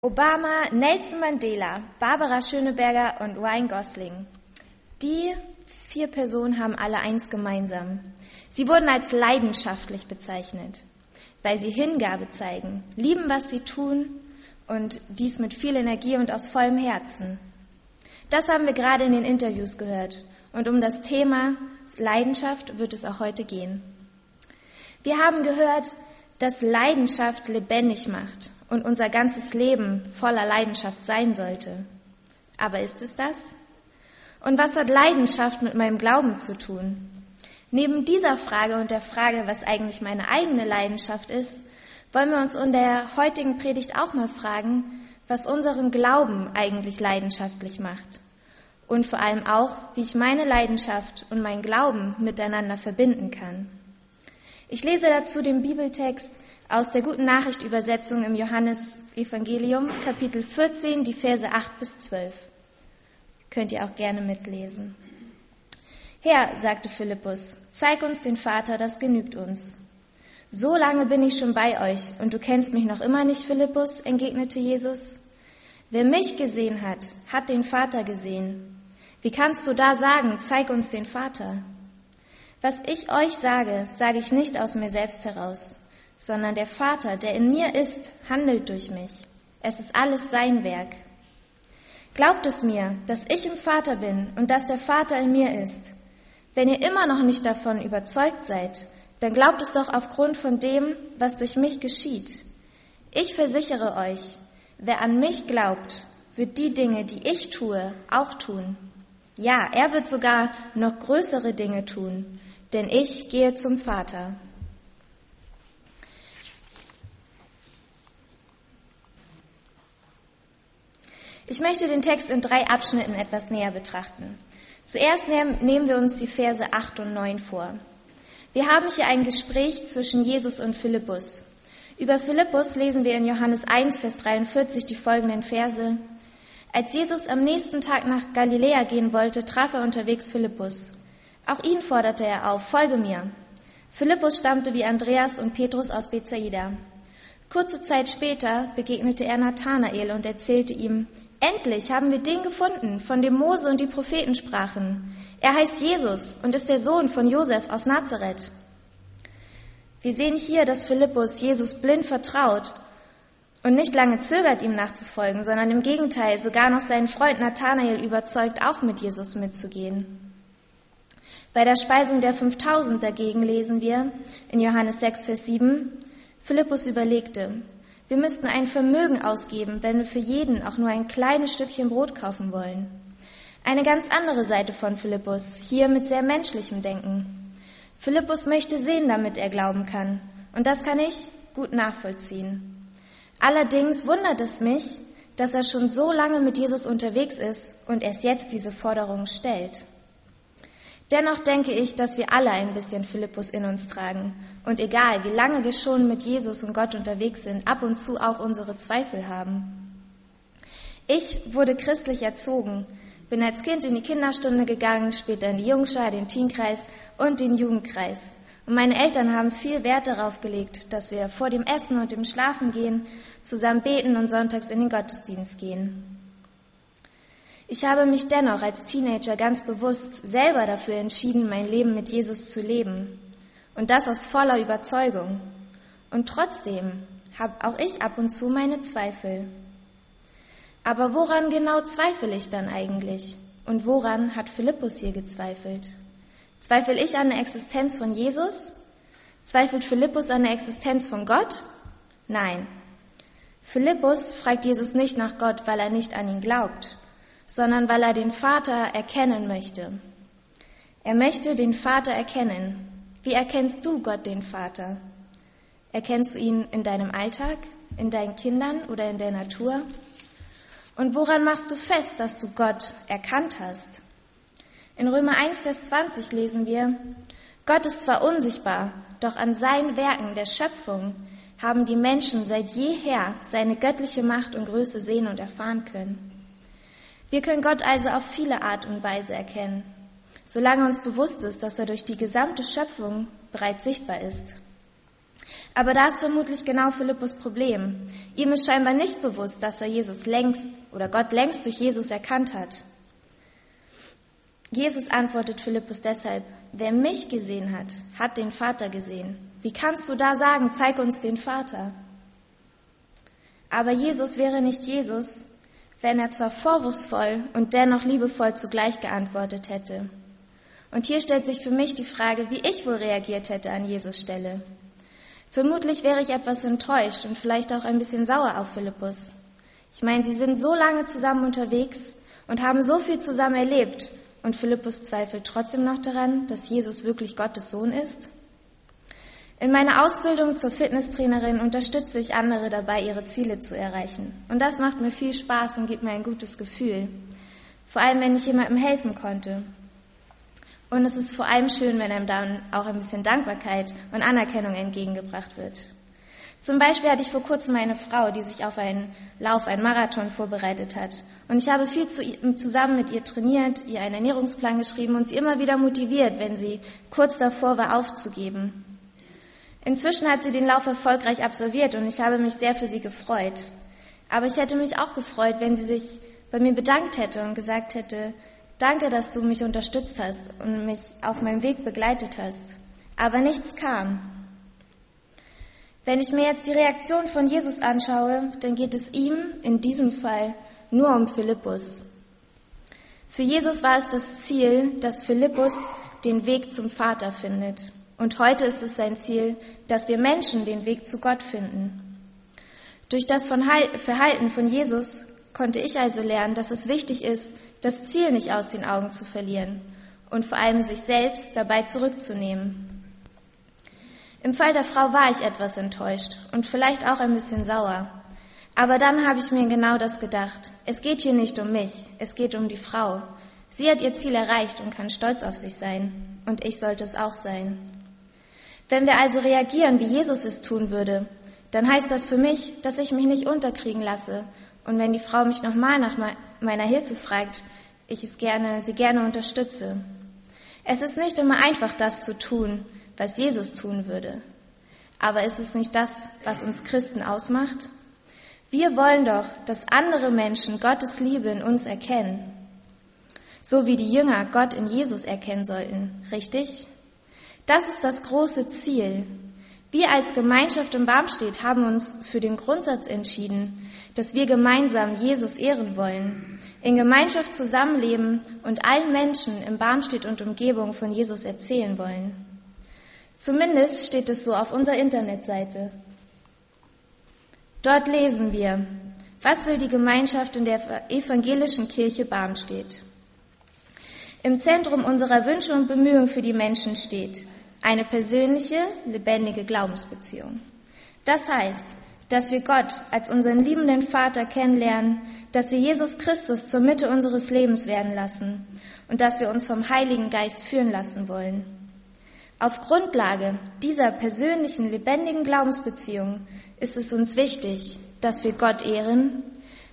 Obama, Nelson Mandela, Barbara Schöneberger und Ryan Gosling. Die vier Personen haben alle eins gemeinsam. Sie wurden als leidenschaftlich bezeichnet, weil sie Hingabe zeigen, lieben, was sie tun und dies mit viel Energie und aus vollem Herzen. Das haben wir gerade in den Interviews gehört und um das Thema Leidenschaft wird es auch heute gehen. Wir haben gehört, dass Leidenschaft lebendig macht und unser ganzes Leben voller Leidenschaft sein sollte. Aber ist es das? Und was hat Leidenschaft mit meinem Glauben zu tun? Neben dieser Frage und der Frage, was eigentlich meine eigene Leidenschaft ist, wollen wir uns in der heutigen Predigt auch mal fragen, was unseren Glauben eigentlich leidenschaftlich macht. Und vor allem auch, wie ich meine Leidenschaft und meinen Glauben miteinander verbinden kann. Ich lese dazu den Bibeltext aus der Guten Nachricht Übersetzung im Johannes Evangelium, Kapitel 14, die Verse 8 bis 12. Könnt ihr auch gerne mitlesen. Herr, sagte Philippus, zeig uns den Vater, das genügt uns. So lange bin ich schon bei euch und du kennst mich noch immer nicht, Philippus, entgegnete Jesus. Wer mich gesehen hat, hat den Vater gesehen. Wie kannst du da sagen, zeig uns den Vater? Was ich euch sage, sage ich nicht aus mir selbst heraus sondern der Vater, der in mir ist, handelt durch mich. Es ist alles sein Werk. Glaubt es mir, dass ich im Vater bin und dass der Vater in mir ist. Wenn ihr immer noch nicht davon überzeugt seid, dann glaubt es doch aufgrund von dem, was durch mich geschieht. Ich versichere euch, wer an mich glaubt, wird die Dinge, die ich tue, auch tun. Ja, er wird sogar noch größere Dinge tun, denn ich gehe zum Vater. Ich möchte den Text in drei Abschnitten etwas näher betrachten. Zuerst nehmen wir uns die Verse 8 und 9 vor. Wir haben hier ein Gespräch zwischen Jesus und Philippus. Über Philippus lesen wir in Johannes 1, Vers 43 die folgenden Verse. Als Jesus am nächsten Tag nach Galiläa gehen wollte, traf er unterwegs Philippus. Auch ihn forderte er auf, folge mir. Philippus stammte wie Andreas und Petrus aus Bethsaida. Kurze Zeit später begegnete er Nathanael und erzählte ihm, Endlich haben wir den gefunden, von dem Mose und die Propheten sprachen. Er heißt Jesus und ist der Sohn von Josef aus Nazareth. Wir sehen hier, dass Philippus Jesus blind vertraut und nicht lange zögert, ihm nachzufolgen, sondern im Gegenteil sogar noch seinen Freund Nathanael überzeugt, auch mit Jesus mitzugehen. Bei der Speisung der 5000 dagegen lesen wir in Johannes 6, Vers 7, Philippus überlegte, wir müssten ein Vermögen ausgeben, wenn wir für jeden auch nur ein kleines Stückchen Brot kaufen wollen. Eine ganz andere Seite von Philippus, hier mit sehr menschlichem Denken. Philippus möchte sehen, damit er glauben kann. Und das kann ich gut nachvollziehen. Allerdings wundert es mich, dass er schon so lange mit Jesus unterwegs ist und erst jetzt diese Forderung stellt. Dennoch denke ich, dass wir alle ein bisschen Philippus in uns tragen und egal, wie lange wir schon mit Jesus und Gott unterwegs sind, ab und zu auch unsere Zweifel haben. Ich wurde christlich erzogen, bin als Kind in die Kinderstunde gegangen, später in die Jungschar, den Teenkreis und den Jugendkreis. Und meine Eltern haben viel Wert darauf gelegt, dass wir vor dem Essen und dem Schlafengehen zusammen beten und sonntags in den Gottesdienst gehen. Ich habe mich dennoch als Teenager ganz bewusst selber dafür entschieden, mein Leben mit Jesus zu leben. Und das aus voller Überzeugung. Und trotzdem habe auch ich ab und zu meine Zweifel. Aber woran genau zweifle ich dann eigentlich? Und woran hat Philippus hier gezweifelt? Zweifel ich an der Existenz von Jesus? Zweifelt Philippus an der Existenz von Gott? Nein. Philippus fragt Jesus nicht nach Gott, weil er nicht an ihn glaubt, sondern weil er den Vater erkennen möchte. Er möchte den Vater erkennen. Wie erkennst du Gott, den Vater? Erkennst du ihn in deinem Alltag, in deinen Kindern oder in der Natur? Und woran machst du fest, dass du Gott erkannt hast? In Römer 1, Vers 20 lesen wir, Gott ist zwar unsichtbar, doch an seinen Werken der Schöpfung haben die Menschen seit jeher seine göttliche Macht und Größe sehen und erfahren können. Wir können Gott also auf viele Art und Weise erkennen, solange uns bewusst ist, dass er durch die gesamte Schöpfung bereits sichtbar ist. Aber da ist vermutlich genau Philippus Problem. Ihm ist scheinbar nicht bewusst, dass er Jesus längst oder Gott längst durch Jesus erkannt hat. Jesus antwortet Philippus deshalb, wer mich gesehen hat, hat den Vater gesehen. Wie kannst du da sagen, zeig uns den Vater? Aber Jesus wäre nicht Jesus, wenn er zwar vorwurfsvoll und dennoch liebevoll zugleich geantwortet hätte. Und hier stellt sich für mich die Frage, wie ich wohl reagiert hätte an Jesus Stelle. Vermutlich wäre ich etwas enttäuscht und vielleicht auch ein bisschen sauer auf Philippus. Ich meine, sie sind so lange zusammen unterwegs und haben so viel zusammen erlebt und Philippus zweifelt trotzdem noch daran, dass Jesus wirklich Gottes Sohn ist? In meiner Ausbildung zur Fitnesstrainerin unterstütze ich andere dabei, ihre Ziele zu erreichen. Und das macht mir viel Spaß und gibt mir ein gutes Gefühl. Vor allem, wenn ich jemandem helfen konnte. Und es ist vor allem schön, wenn einem dann auch ein bisschen Dankbarkeit und Anerkennung entgegengebracht wird. Zum Beispiel hatte ich vor kurzem eine Frau, die sich auf einen Lauf, einen Marathon vorbereitet hat. Und ich habe viel zu, zusammen mit ihr trainiert, ihr einen Ernährungsplan geschrieben und sie immer wieder motiviert, wenn sie kurz davor war, aufzugeben. Inzwischen hat sie den Lauf erfolgreich absolviert und ich habe mich sehr für sie gefreut. Aber ich hätte mich auch gefreut, wenn sie sich bei mir bedankt hätte und gesagt hätte, danke, dass du mich unterstützt hast und mich auf meinem Weg begleitet hast. Aber nichts kam. Wenn ich mir jetzt die Reaktion von Jesus anschaue, dann geht es ihm in diesem Fall nur um Philippus. Für Jesus war es das Ziel, dass Philippus den Weg zum Vater findet. Und heute ist es sein Ziel, dass wir Menschen den Weg zu Gott finden. Durch das Verhalten von Jesus konnte ich also lernen, dass es wichtig ist, das Ziel nicht aus den Augen zu verlieren und vor allem sich selbst dabei zurückzunehmen. Im Fall der Frau war ich etwas enttäuscht und vielleicht auch ein bisschen sauer. Aber dann habe ich mir genau das gedacht. Es geht hier nicht um mich, es geht um die Frau. Sie hat ihr Ziel erreicht und kann stolz auf sich sein. Und ich sollte es auch sein. Wenn wir also reagieren, wie Jesus es tun würde, dann heißt das für mich, dass ich mich nicht unterkriegen lasse. Und wenn die Frau mich nochmal nach meiner Hilfe fragt, ich es gerne, sie gerne unterstütze. Es ist nicht immer einfach, das zu tun, was Jesus tun würde. Aber ist es nicht das, was uns Christen ausmacht? Wir wollen doch, dass andere Menschen Gottes Liebe in uns erkennen. So wie die Jünger Gott in Jesus erkennen sollten, richtig? Das ist das große Ziel. Wir als Gemeinschaft im Barmstedt haben uns für den Grundsatz entschieden, dass wir gemeinsam Jesus ehren wollen, in Gemeinschaft zusammenleben und allen Menschen im Barmstedt und Umgebung von Jesus erzählen wollen. Zumindest steht es so auf unserer Internetseite. Dort lesen wir, was will die Gemeinschaft in der evangelischen Kirche Barmstedt? Im Zentrum unserer Wünsche und Bemühungen für die Menschen steht, eine persönliche, lebendige Glaubensbeziehung. Das heißt, dass wir Gott als unseren liebenden Vater kennenlernen, dass wir Jesus Christus zur Mitte unseres Lebens werden lassen und dass wir uns vom Heiligen Geist führen lassen wollen. Auf Grundlage dieser persönlichen, lebendigen Glaubensbeziehung ist es uns wichtig, dass wir Gott ehren,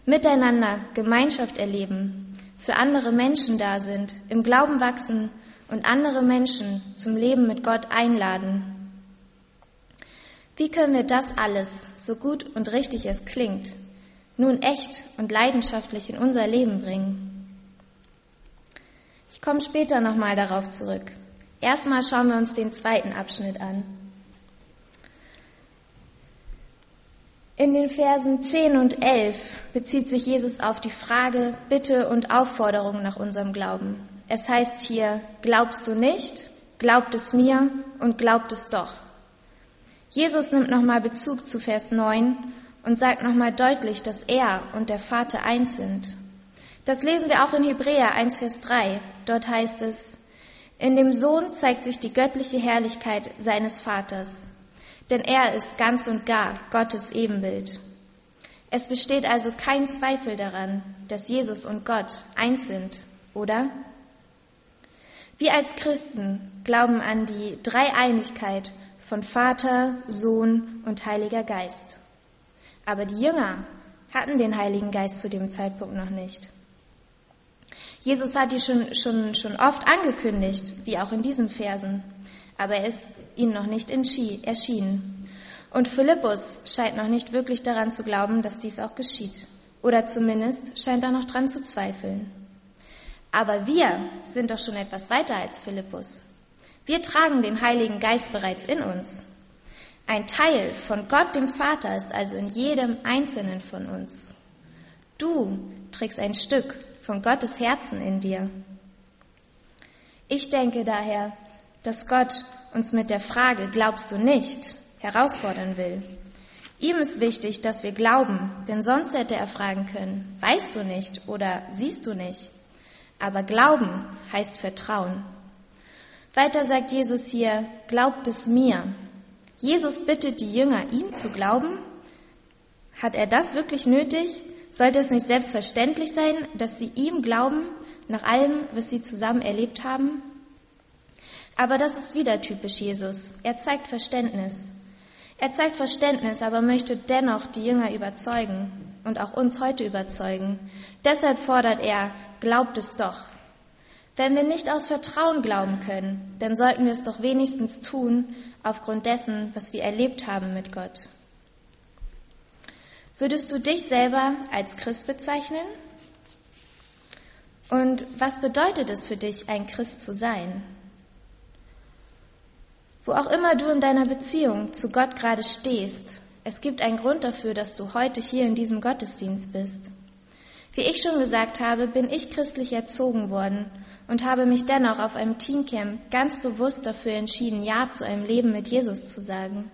miteinander Gemeinschaft erleben, für andere Menschen da sind, im Glauben wachsen und andere Menschen zum Leben mit Gott einladen. Wie können wir das alles, so gut und richtig es klingt, nun echt und leidenschaftlich in unser Leben bringen? Ich komme später nochmal darauf zurück. Erstmal schauen wir uns den zweiten Abschnitt an. In den Versen 10 und 11 bezieht sich Jesus auf die Frage, Bitte und Aufforderung nach unserem Glauben. Es heißt hier, glaubst du nicht, glaubt es mir und glaubt es doch. Jesus nimmt nochmal Bezug zu Vers 9 und sagt nochmal deutlich, dass er und der Vater eins sind. Das lesen wir auch in Hebräer 1, Vers 3. Dort heißt es, in dem Sohn zeigt sich die göttliche Herrlichkeit seines Vaters, denn er ist ganz und gar Gottes Ebenbild. Es besteht also kein Zweifel daran, dass Jesus und Gott eins sind, oder? Wir als Christen glauben an die Dreieinigkeit von Vater, Sohn und Heiliger Geist. Aber die Jünger hatten den Heiligen Geist zu dem Zeitpunkt noch nicht. Jesus hat die schon, schon, schon oft angekündigt, wie auch in diesen Versen, aber er ist ihnen noch nicht erschienen. Und Philippus scheint noch nicht wirklich daran zu glauben, dass dies auch geschieht. Oder zumindest scheint er noch dran zu zweifeln. Aber wir sind doch schon etwas weiter als Philippus. Wir tragen den Heiligen Geist bereits in uns. Ein Teil von Gott dem Vater ist also in jedem Einzelnen von uns. Du trägst ein Stück von Gottes Herzen in dir. Ich denke daher, dass Gott uns mit der Frage, glaubst du nicht, herausfordern will. Ihm ist wichtig, dass wir glauben, denn sonst hätte er fragen können, weißt du nicht oder siehst du nicht? Aber Glauben heißt Vertrauen. Weiter sagt Jesus hier, glaubt es mir. Jesus bittet die Jünger, ihm zu glauben. Hat er das wirklich nötig? Sollte es nicht selbstverständlich sein, dass sie ihm glauben, nach allem, was sie zusammen erlebt haben? Aber das ist wieder typisch Jesus. Er zeigt Verständnis. Er zeigt Verständnis, aber möchte dennoch die Jünger überzeugen und auch uns heute überzeugen. Deshalb fordert er, glaubt es doch. Wenn wir nicht aus Vertrauen glauben können, dann sollten wir es doch wenigstens tun aufgrund dessen, was wir erlebt haben mit Gott. Würdest du dich selber als Christ bezeichnen? Und was bedeutet es für dich, ein Christ zu sein? Wo auch immer du in deiner Beziehung zu Gott gerade stehst, es gibt einen Grund dafür, dass du heute hier in diesem Gottesdienst bist. Wie ich schon gesagt habe, bin ich christlich erzogen worden und habe mich dennoch auf einem Teencamp ganz bewusst dafür entschieden, Ja zu einem Leben mit Jesus zu sagen.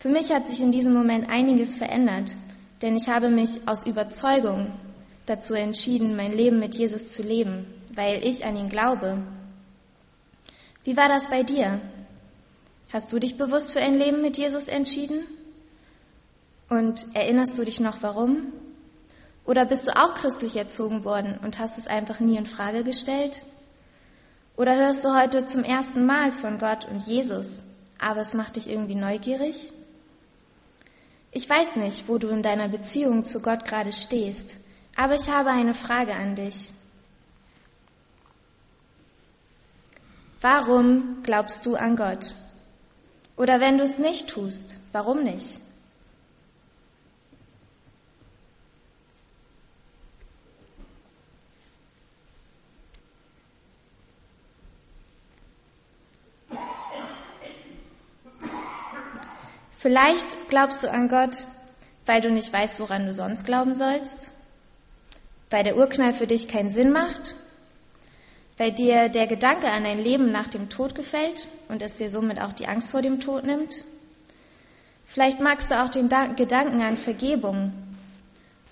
Für mich hat sich in diesem Moment einiges verändert, denn ich habe mich aus Überzeugung dazu entschieden, mein Leben mit Jesus zu leben, weil ich an ihn glaube wie war das bei dir? Hast du dich bewusst für ein Leben mit Jesus entschieden? Und erinnerst du dich noch warum? Oder bist du auch christlich erzogen worden und hast es einfach nie in Frage gestellt? Oder hörst du heute zum ersten Mal von Gott und Jesus, aber es macht dich irgendwie neugierig? Ich weiß nicht, wo du in deiner Beziehung zu Gott gerade stehst, aber ich habe eine Frage an dich. Warum glaubst du an Gott? Oder wenn du es nicht tust, warum nicht? Vielleicht glaubst du an Gott, weil du nicht weißt, woran du sonst glauben sollst, weil der Urknall für dich keinen Sinn macht weil dir der Gedanke an ein Leben nach dem Tod gefällt und es dir somit auch die Angst vor dem Tod nimmt. Vielleicht magst du auch den Gedanken an Vergebung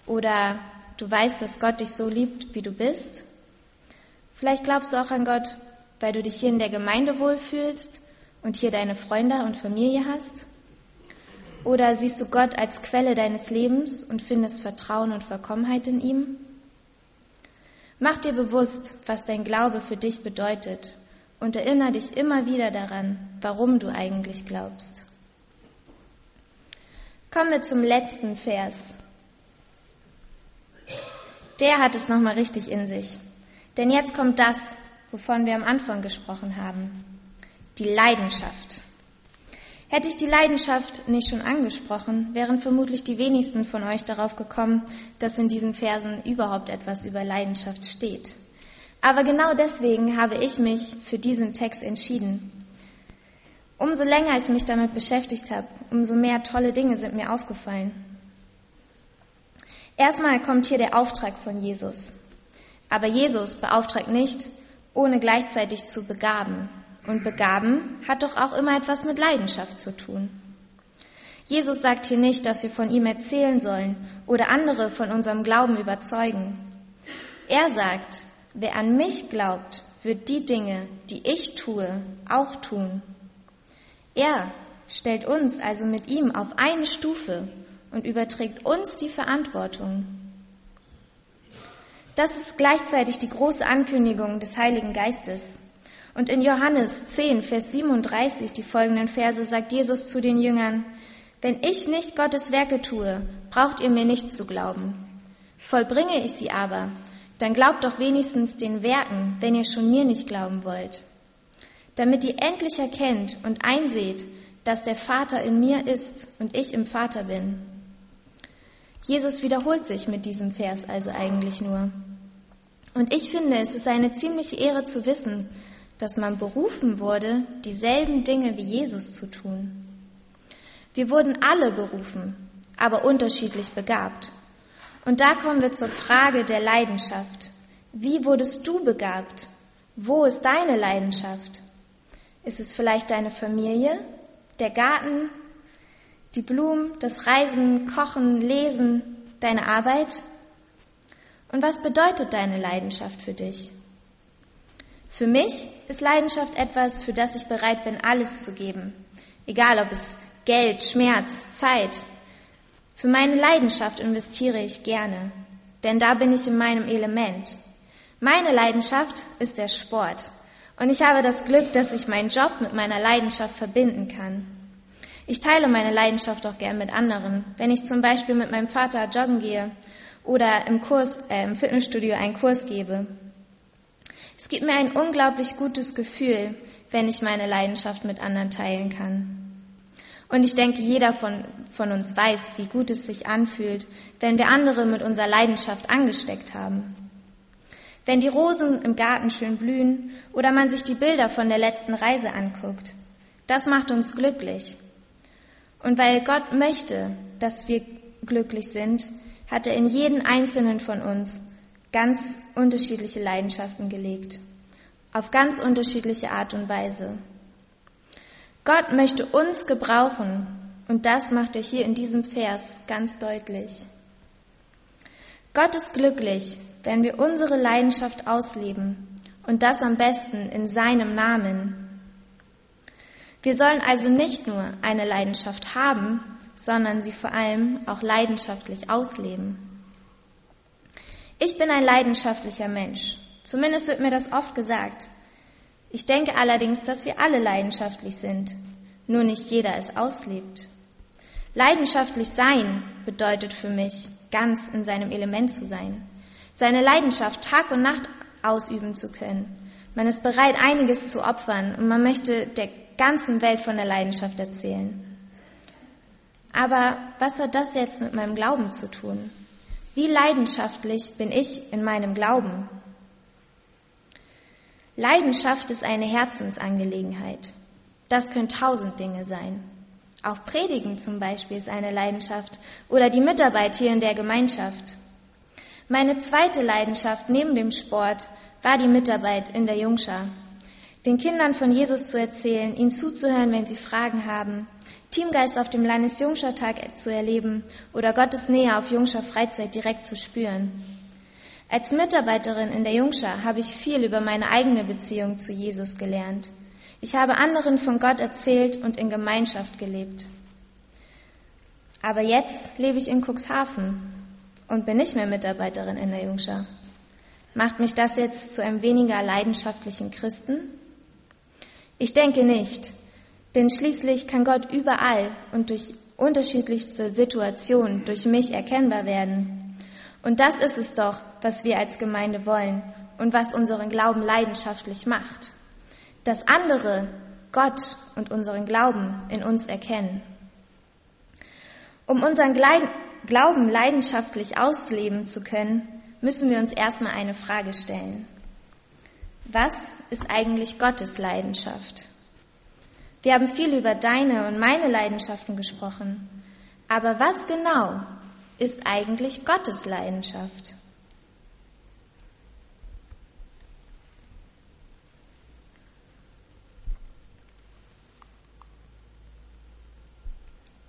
oder du weißt, dass Gott dich so liebt, wie du bist. Vielleicht glaubst du auch an Gott, weil du dich hier in der Gemeinde wohlfühlst und hier deine Freunde und Familie hast. Oder siehst du Gott als Quelle deines Lebens und findest Vertrauen und Vollkommenheit in ihm? Mach dir bewusst, was dein Glaube für dich bedeutet und erinnere dich immer wieder daran, warum du eigentlich glaubst. Kommen wir zum letzten Vers. Der hat es nochmal richtig in sich. Denn jetzt kommt das, wovon wir am Anfang gesprochen haben. Die Leidenschaft. Hätte ich die Leidenschaft nicht schon angesprochen, wären vermutlich die wenigsten von euch darauf gekommen, dass in diesen Versen überhaupt etwas über Leidenschaft steht. Aber genau deswegen habe ich mich für diesen Text entschieden. Umso länger ich mich damit beschäftigt habe, umso mehr tolle Dinge sind mir aufgefallen. Erstmal kommt hier der Auftrag von Jesus. Aber Jesus beauftragt nicht, ohne gleichzeitig zu begaben, und begaben hat doch auch immer etwas mit Leidenschaft zu tun. Jesus sagt hier nicht, dass wir von ihm erzählen sollen oder andere von unserem Glauben überzeugen. Er sagt, wer an mich glaubt, wird die Dinge, die ich tue, auch tun. Er stellt uns also mit ihm auf eine Stufe und überträgt uns die Verantwortung. Das ist gleichzeitig die große Ankündigung des Heiligen Geistes. Und in Johannes 10, Vers 37, die folgenden Verse, sagt Jesus zu den Jüngern, wenn ich nicht Gottes Werke tue, braucht ihr mir nicht zu glauben. Vollbringe ich sie aber, dann glaubt doch wenigstens den Werken, wenn ihr schon mir nicht glauben wollt. Damit ihr endlich erkennt und einseht, dass der Vater in mir ist und ich im Vater bin. Jesus wiederholt sich mit diesem Vers also eigentlich nur. Und ich finde, es ist eine ziemliche Ehre zu wissen, dass man berufen wurde, dieselben Dinge wie Jesus zu tun. Wir wurden alle berufen, aber unterschiedlich begabt. Und da kommen wir zur Frage der Leidenschaft. Wie wurdest du begabt? Wo ist deine Leidenschaft? Ist es vielleicht deine Familie, der Garten, die Blumen, das Reisen, Kochen, Lesen, deine Arbeit? Und was bedeutet deine Leidenschaft für dich? Für mich ist Leidenschaft etwas, für das ich bereit bin, alles zu geben. Egal ob es Geld, Schmerz, Zeit. Für meine Leidenschaft investiere ich gerne, denn da bin ich in meinem Element. Meine Leidenschaft ist der Sport. Und ich habe das Glück, dass ich meinen Job mit meiner Leidenschaft verbinden kann. Ich teile meine Leidenschaft auch gern mit anderen. Wenn ich zum Beispiel mit meinem Vater joggen gehe oder im Kurs, äh, im Fitnessstudio einen Kurs gebe. Es gibt mir ein unglaublich gutes Gefühl, wenn ich meine Leidenschaft mit anderen teilen kann. Und ich denke, jeder von, von uns weiß, wie gut es sich anfühlt, wenn wir andere mit unserer Leidenschaft angesteckt haben. Wenn die Rosen im Garten schön blühen oder man sich die Bilder von der letzten Reise anguckt. Das macht uns glücklich. Und weil Gott möchte, dass wir glücklich sind, hat er in jeden einzelnen von uns ganz unterschiedliche Leidenschaften gelegt. Auf ganz unterschiedliche Art und Weise. Gott möchte uns gebrauchen und das macht er hier in diesem Vers ganz deutlich. Gott ist glücklich, wenn wir unsere Leidenschaft ausleben und das am besten in seinem Namen. Wir sollen also nicht nur eine Leidenschaft haben, sondern sie vor allem auch leidenschaftlich ausleben. Ich bin ein leidenschaftlicher Mensch. Zumindest wird mir das oft gesagt. Ich denke allerdings, dass wir alle leidenschaftlich sind, nur nicht jeder es auslebt. Leidenschaftlich sein bedeutet für mich, ganz in seinem Element zu sein seine Leidenschaft Tag und Nacht ausüben zu können. Man ist bereit, einiges zu opfern und man möchte der ganzen Welt von der Leidenschaft erzählen. Aber was hat das jetzt mit meinem Glauben zu tun? Wie leidenschaftlich bin ich in meinem Glauben? Leidenschaft ist eine Herzensangelegenheit. Das können tausend Dinge sein. Auch Predigen zum Beispiel ist eine Leidenschaft oder die Mitarbeit hier in der Gemeinschaft. Meine zweite Leidenschaft neben dem Sport war die Mitarbeit in der Jungschar. Den Kindern von Jesus zu erzählen, ihnen zuzuhören, wenn sie Fragen haben, Teamgeist auf dem Landesjungschartag zu erleben oder Gottes Nähe auf Jungschar Freizeit direkt zu spüren. Als Mitarbeiterin in der Jungschar habe ich viel über meine eigene Beziehung zu Jesus gelernt. Ich habe anderen von Gott erzählt und in Gemeinschaft gelebt. Aber jetzt lebe ich in Cuxhaven und bin nicht mehr Mitarbeiterin in der Jungschar. Macht mich das jetzt zu einem weniger leidenschaftlichen Christen? Ich denke nicht, denn schließlich kann Gott überall und durch unterschiedlichste Situationen durch mich erkennbar werden. Und das ist es doch, was wir als Gemeinde wollen und was unseren Glauben leidenschaftlich macht. Dass andere Gott und unseren Glauben in uns erkennen. Um unseren Glauben leidenschaftlich ausleben zu können, müssen wir uns erstmal eine Frage stellen. Was ist eigentlich Gottes Leidenschaft? Wir haben viel über deine und meine Leidenschaften gesprochen, aber was genau ist eigentlich Gottes Leidenschaft?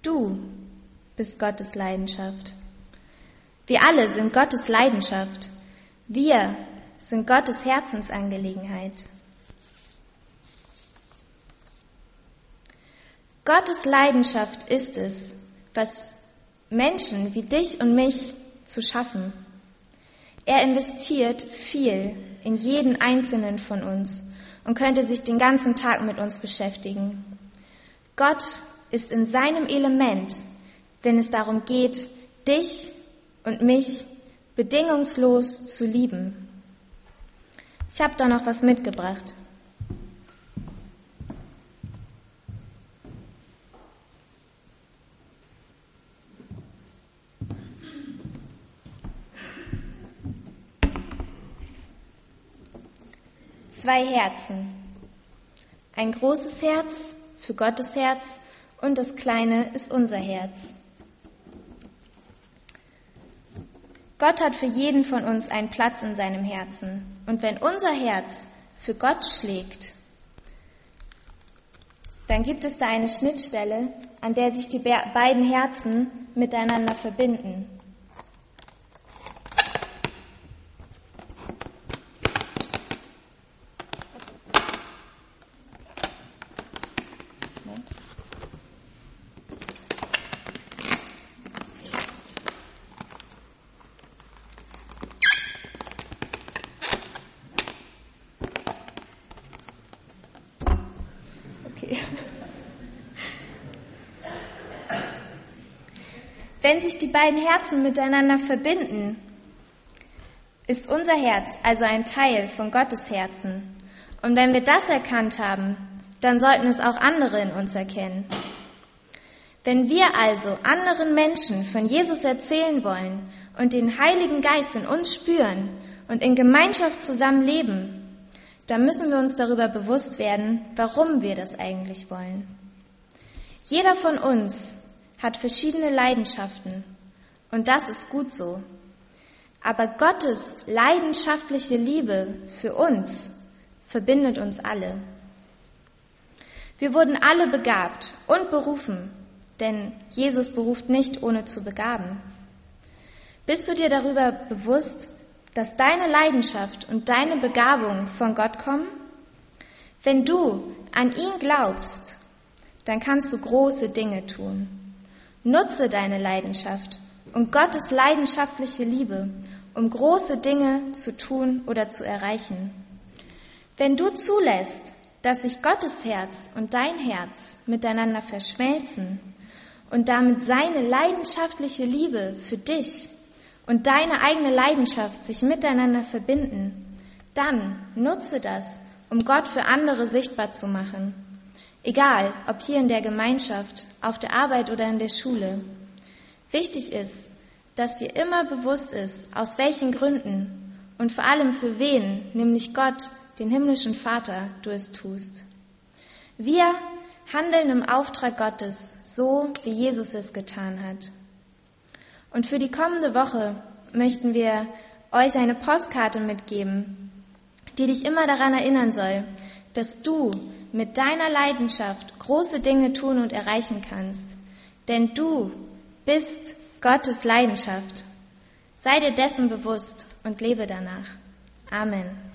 Du bist Gottes Leidenschaft. Wir alle sind Gottes Leidenschaft. Wir sind Gottes Herzensangelegenheit. Gottes Leidenschaft ist es, was Menschen wie dich und mich zu schaffen. Er investiert viel in jeden einzelnen von uns und könnte sich den ganzen Tag mit uns beschäftigen. Gott ist in seinem Element wenn es darum geht, dich und mich bedingungslos zu lieben. Ich habe da noch was mitgebracht. Zwei Herzen. Ein großes Herz für Gottes Herz und das kleine ist unser Herz. Gott hat für jeden von uns einen Platz in seinem Herzen. Und wenn unser Herz für Gott schlägt, dann gibt es da eine Schnittstelle, an der sich die beiden Herzen miteinander verbinden. Wenn sich die beiden Herzen miteinander verbinden, ist unser Herz also ein Teil von Gottes Herzen. Und wenn wir das erkannt haben, dann sollten es auch andere in uns erkennen. Wenn wir also anderen Menschen von Jesus erzählen wollen und den Heiligen Geist in uns spüren und in Gemeinschaft zusammen leben, dann müssen wir uns darüber bewusst werden, warum wir das eigentlich wollen. Jeder von uns hat verschiedene Leidenschaften und das ist gut so. Aber Gottes leidenschaftliche Liebe für uns verbindet uns alle. Wir wurden alle begabt und berufen, denn Jesus beruft nicht, ohne zu begaben. Bist du dir darüber bewusst, dass deine Leidenschaft und deine Begabung von Gott kommen? Wenn du an ihn glaubst, dann kannst du große Dinge tun. Nutze deine Leidenschaft und Gottes leidenschaftliche Liebe, um große Dinge zu tun oder zu erreichen. Wenn du zulässt, dass sich Gottes Herz und dein Herz miteinander verschmelzen und damit seine leidenschaftliche Liebe für dich und deine eigene Leidenschaft sich miteinander verbinden, dann nutze das, um Gott für andere sichtbar zu machen Egal, ob hier in der Gemeinschaft, auf der Arbeit oder in der Schule. Wichtig ist, dass dir immer bewusst ist, aus welchen Gründen und vor allem für wen, nämlich Gott, den himmlischen Vater, du es tust. Wir handeln im Auftrag Gottes so, wie Jesus es getan hat. Und für die kommende Woche möchten wir euch eine Postkarte mitgeben, die dich immer daran erinnern soll, dass du mit deiner Leidenschaft große Dinge tun und erreichen kannst. Denn du bist Gottes Leidenschaft. Sei dir dessen bewusst und lebe danach. Amen.